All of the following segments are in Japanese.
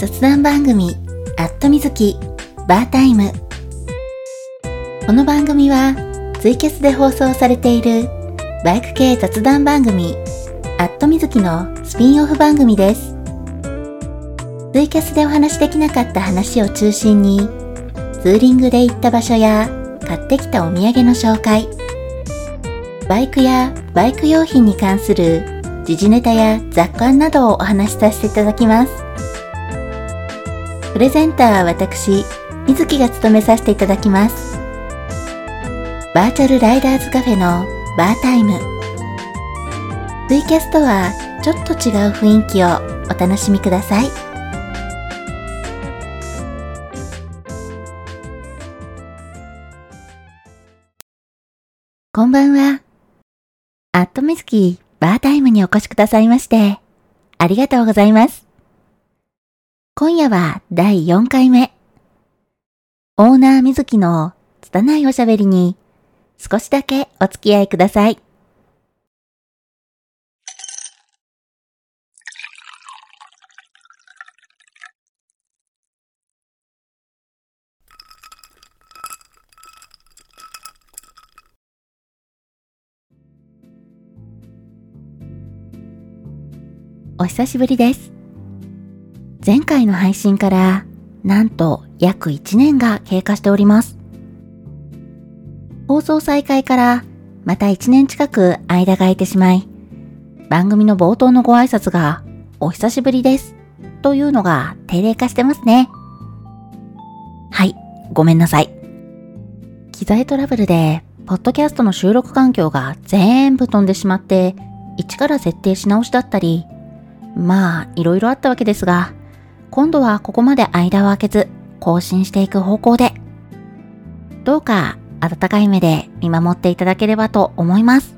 雑談番組、アットみずき、バータイム。この番組は、ツイキャスで放送されている、バイク系雑談番組、アットみずきのスピンオフ番組です。ツイキャスでお話しできなかった話を中心に、ツーリングで行った場所や、買ってきたお土産の紹介、バイクやバイク用品に関する時事ネタや雑感などをお話しさせていただきます。プレゼンターは私、水木が務めさせていただきます。バーチャルライダーズカフェのバータイム。ツイキャスとはちょっと違う雰囲気をお楽しみください。こんばんは。アットミズキバータイムにお越しくださいまして、ありがとうございます。今夜は第4回目。オーナーみずきの拙いおしゃべりに少しだけお付き合いください。お久しぶりです。前回の配信からなんと約1年が経過しております。放送再開からまた1年近く間が空いてしまい、番組の冒頭のご挨拶がお久しぶりですというのが定例化してますね。はい、ごめんなさい。機材トラブルで、ポッドキャストの収録環境が全部飛んでしまって、一から設定し直しだったり、まあ、いろいろあったわけですが、今度はここまで間を空けず、更新していく方向で、どうか温かい目で見守っていただければと思います。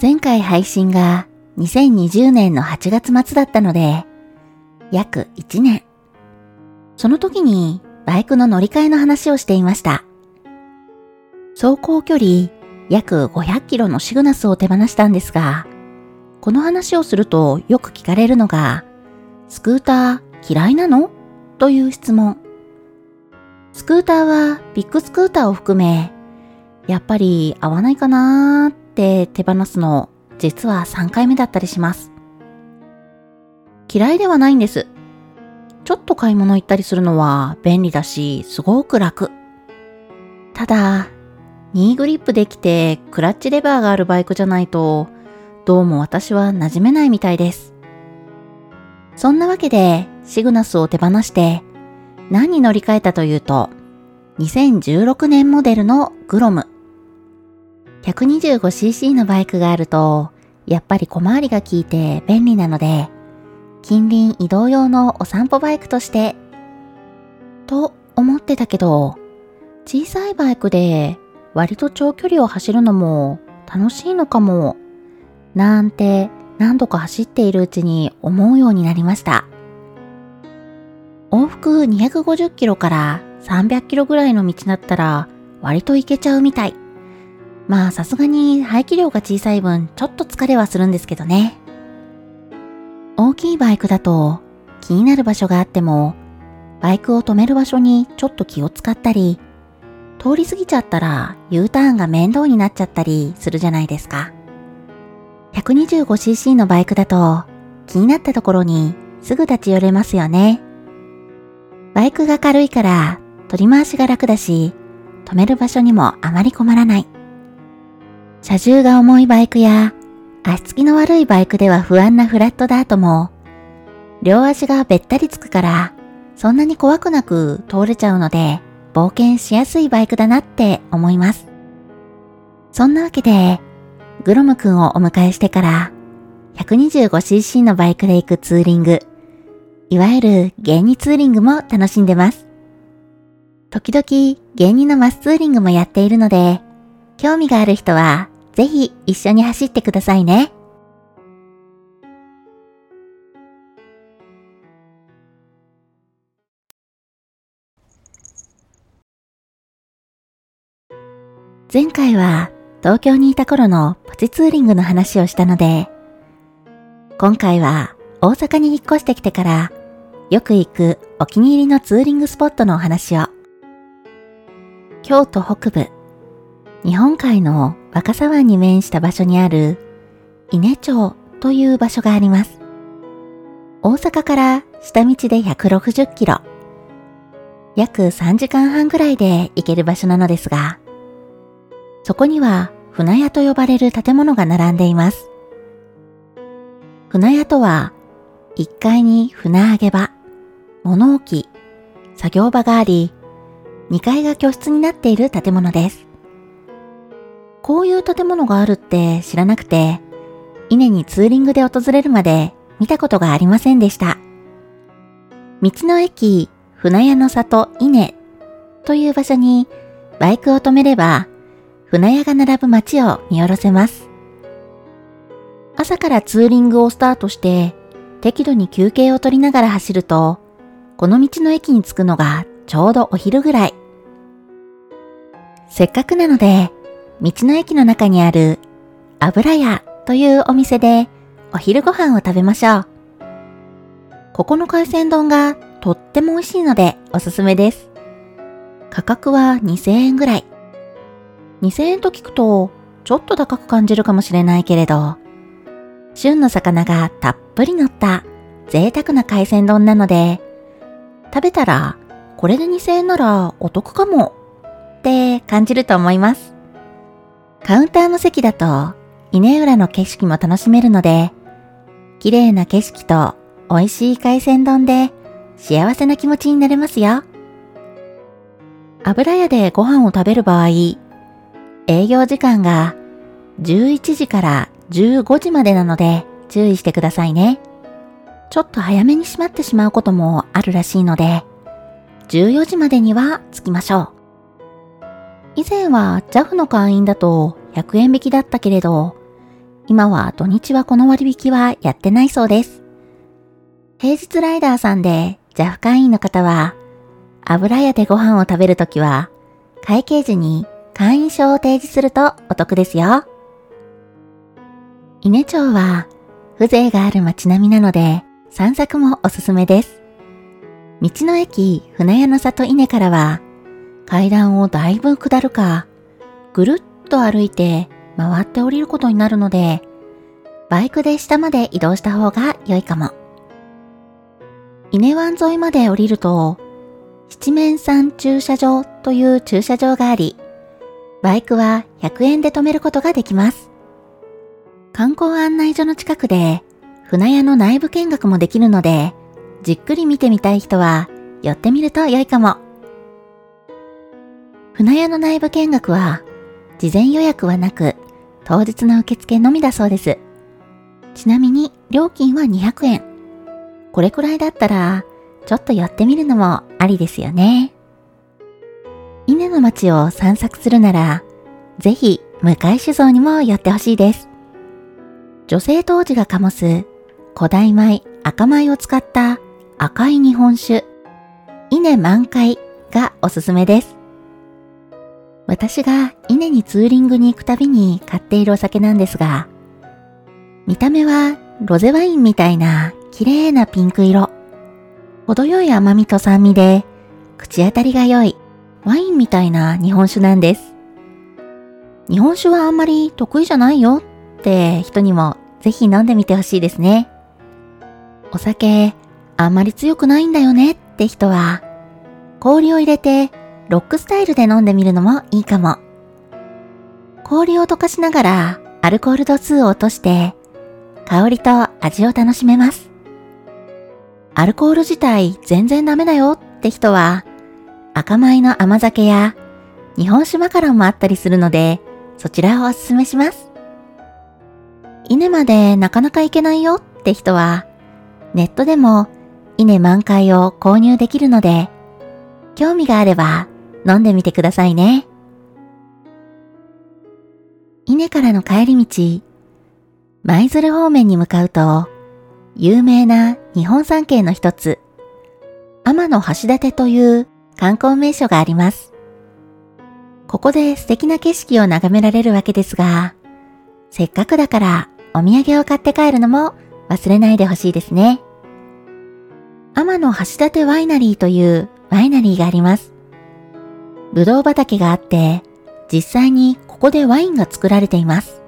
前回配信が2020年の8月末だったので、約1年。その時にバイクの乗り換えの話をしていました。走行距離約500キロのシグナスを手放したんですが、この話をするとよく聞かれるのが、スクーター嫌いなの？という質問。スクーターはビッグスクーターを含め、やっぱり合わないかなーって手放すの、実は3回目だったりします。嫌いではないんです。ちょっと買い物行ったりするのは便利だし、すごく楽。ただ、ニーグリップできてクラッチレバーがあるバイクじゃないと、どうも私は馴染めないみたいです。そんなわけで、シグナスを手放して、何に乗り換えたというと、2016年モデルのグロム。125cc のバイクがあると、やっぱり小回りが効いて便利なので、近隣移動用のお散歩バイクとして、と思ってたけど、小さいバイクで割と長距離を走るのも楽しいのかも、なんて何度か走っているうちに思うようになりました。往復250キロから300キロぐらいの道だったら割と行けちゃうみたい。まあさすがに排気量が小さい分ちょっと疲れはするんですけどね。大きいバイクだと気になる場所があってもバイクを止める場所にちょっと気を使ったり通り過ぎちゃったら U ターンが面倒になっちゃったりするじゃないですか。125cc のバイクだと気になったところにすぐ立ち寄れますよね。バイクが軽いから取り回しが楽だし止める場所にもあまり困らない。車重が重いバイクや足つきの悪いバイクでは不安なフラットダートも両足がべったりつくからそんなに怖くなく通れちゃうので冒険しやすいバイクだなって思います。そんなわけで、グロムくんをお迎えしてから 125cc のバイクで行くツーリング、いわゆる芸人ツーリングも楽しんでます。時々芸人のマスツーリングもやっているので、興味がある人はぜひ一緒に走ってくださいね。前回は東京にいた頃のプチツーリングの話をしたので、今回は大阪に引っ越してきてからよく行くお気に入りのツーリングスポットのお話を。京都北部、日本海の若狭湾に面した場所にある伊根町という場所があります。大阪から下道で160キロ、約3時間半ぐらいで行ける場所なのですが、そこには船屋と呼ばれる建物が並んでいます。船屋とは、1階に船揚げ場、物置、作業場があり、2階が居室になっている建物です。こういう建物があるって知らなくて、稲にツーリングで訪れるまで見たことがありませんでした。道の駅船屋の里稲という場所にバイクを止めれば船屋が並ぶ街を見下ろせます。朝からツーリングをスタートして適度に休憩を取りながら走るとこの道の駅に着くのがちょうどお昼ぐらい。せっかくなので道の駅の中にある油屋というお店でお昼ご飯を食べましょう。ここの海鮮丼がとっても美味しいのでおすすめです。価格は2000円ぐらい。2000円と聞くとちょっと高く感じるかもしれないけれど、旬の魚がたっぷり乗った贅沢な海鮮丼なので、食べたらこれで2000円ならお得かもって感じると思います。カウンターの席だと稲浦の景色も楽しめるので、綺麗な景色と美味しい海鮮丼で幸せな気持ちになれますよ。油屋でご飯を食べる場合、営業時間が11時から15時までなので注意してくださいね。ちょっと早めに閉まってしまうこともあるらしいので、14時までには着きましょう。以前は JAF の会員だと100円引きだったけれど、今は土日はこの割引はやってないそうです。平日ライダーさんで JAF 会員の方は、油屋でご飯を食べるときは、会計時に会員証を提示するとお得ですよ。稲町は風情がある街並みなので散策もおすすめです。道の駅船屋の里稲からは階段をだいぶ下るか、ぐるっと歩いて回って降りることになるので、バイクで下まで移動した方が良いかも。稲湾沿いまで降りると、七面山駐車場という駐車場があり、バイクは100円で止めることができます。観光案内所の近くで船屋の内部見学もできるので、じっくり見てみたい人は寄ってみると良いかも。船屋の内部見学は、事前予約はなく、当日の受付のみだそうです。ちなみに、料金は200円。これくらいだったら、ちょっと寄ってみるのもありですよね。稲の町を散策するなら、ぜひ、向井酒造にも寄ってほしいです。女性当時が醸す古代米、赤米を使った赤い日本酒、稲満開がおすすめです。私が稲にツーリングに行くたびに買っているお酒なんですが、見た目はロゼワインみたいな綺麗なピンク色。程よい甘みと酸味で口当たりが良いワインみたいな日本酒なんです。日本酒はあんまり得意じゃないよって人にもぜひ飲んでみてほしいですね。お酒あんまり強くないんだよねって人は氷を入れてロックスタイルで飲んでみるのもいいかも。氷を溶かしながらアルコール度数を落として香りと味を楽しめます。アルコール自体全然ダメだよって人は赤米の甘酒や日本酒マカロンもあったりするのでそちらをおすすめします。稲までなかなか行けないよって人はネットでも稲満開を購入できるので興味があれば飲んでみてくださいね。稲からの帰り道、舞鶴方面に向かうと、有名な日本三景の一つ、天橋立という観光名所があります。ここで素敵な景色を眺められるわけですが、せっかくだからお土産を買って帰るのも忘れないでほしいですね。天の橋立ワイナリーというワイナリーがあります。ぶどう畑があって、実際にここでワインが作られています。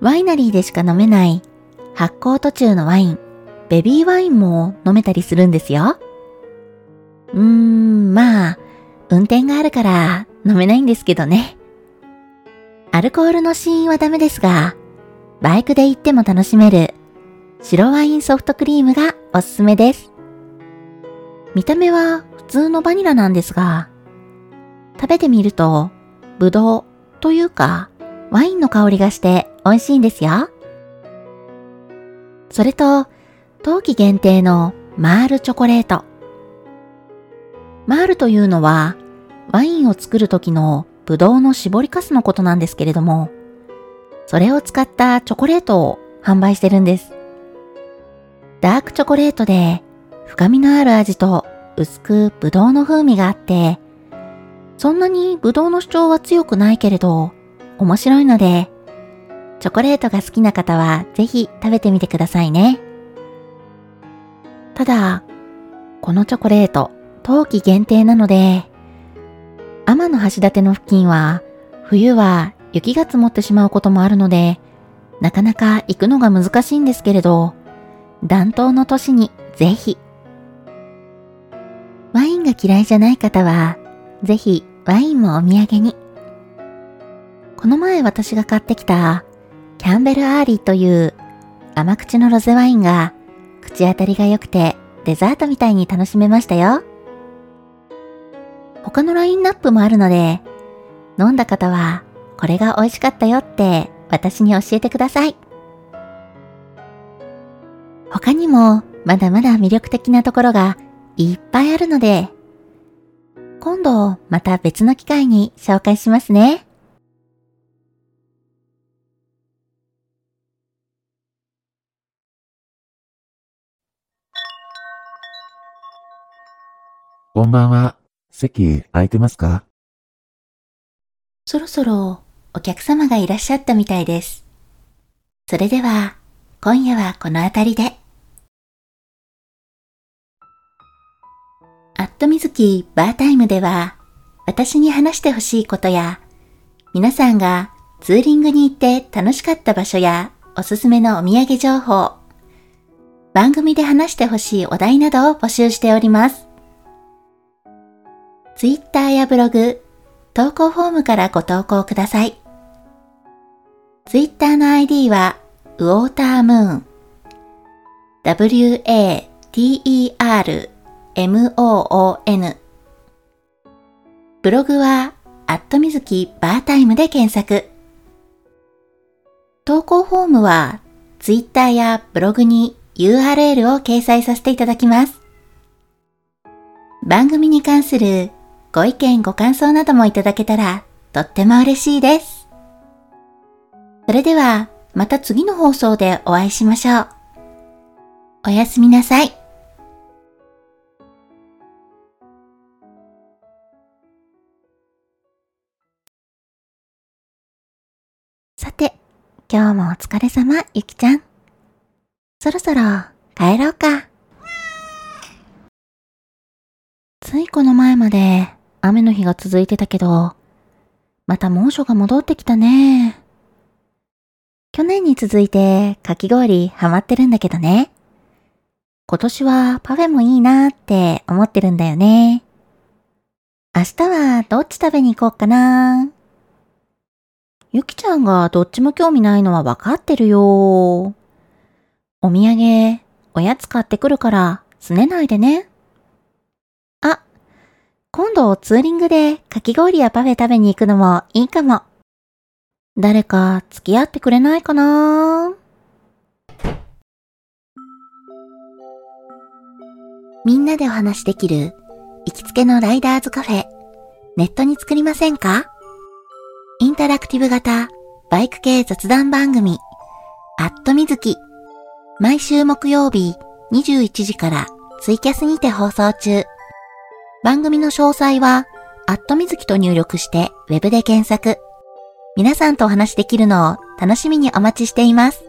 ワイナリーでしか飲めない発酵途中のワイン、ベビーワインも飲めたりするんですよ。うーん、まあ、運転があるから飲めないんですけどね。アルコールの死因はダメですが、バイクで行っても楽しめる白ワインソフトクリームがおすすめです。見た目は普通のバニラなんですが、食べてみると、ぶどうというか、ワインの香りがして美味しいんですよ。それと、冬季限定のマールチョコレート。マールというのは、ワインを作る時のブドウの絞りかすのことなんですけれども、それを使ったチョコレートを販売してるんです。ダークチョコレートで深みのある味と薄くブドウの風味があって、そんなにブドウの主張は強くないけれど、面白いので、チョコレートが好きな方はぜひ食べてみてくださいね。ただ、このチョコレート、冬季限定なので、天の橋立の付近は、冬は雪が積もってしまうこともあるので、なかなか行くのが難しいんですけれど、暖冬の年にぜひ。ワインが嫌いじゃない方は、ぜひワインもお土産に。この前私が買ってきたキャンベルアーリーという甘口のロゼワインが口当たりが良くてデザートみたいに楽しめましたよ。他のラインナップもあるので、飲んだ方はこれが美味しかったよって私に教えてください。他にもまだまだ魅力的なところがいっぱいあるので、今度また別の機会に紹介しますね。こんばんは。席空いてますか？そろそろお客様がいらっしゃったみたいです。それでは、今夜はこの辺りで。アットみずきバータイムでは、私に話してほしいことや、皆さんがツーリングに行って楽しかった場所やおすすめのお土産情報、番組で話してほしいお題などを募集しております。ツイッターやブログ、投稿フォームからご投稿ください。ツイッターの ID は、ウォータームーン、w-a-t-e-r-m-o-o-n ブログは、アットみずきバータイムで検索。投稿フォームは、ツイッターやブログに URL を掲載させていただきます。番組に関するご意見ご感想などもいただけたらとっても嬉しいです。それではまた次の放送でお会いしましょう。おやすみなさい。さて、今日もお疲れ様、ゆきちゃん。そろそろ帰ろうか。ついこの前まで雨の日が続いてたけど、また猛暑が戻ってきたね。去年に続いてかき氷ハマってるんだけどね。今年はパフェもいいなって思ってるんだよね。明日はどっち食べに行こうかな。ゆきちゃんがどっちも興味ないのはわかってるよ。お土産、おやつ買ってくるから、すねないでね。今度ツーリングでかき氷やパフェ食べに行くのもいいかも。誰か付き合ってくれないかな？みんなでお話できる行きつけのライダーズカフェ、ネットに作りませんか？インタラクティブ型バイク系雑談番組、アットみずき。毎週木曜日21時からツイキャスにて放送中。番組の詳細はアットみずきと入力してウェブで検索。皆さんとお話しできるのを楽しみにお待ちしています。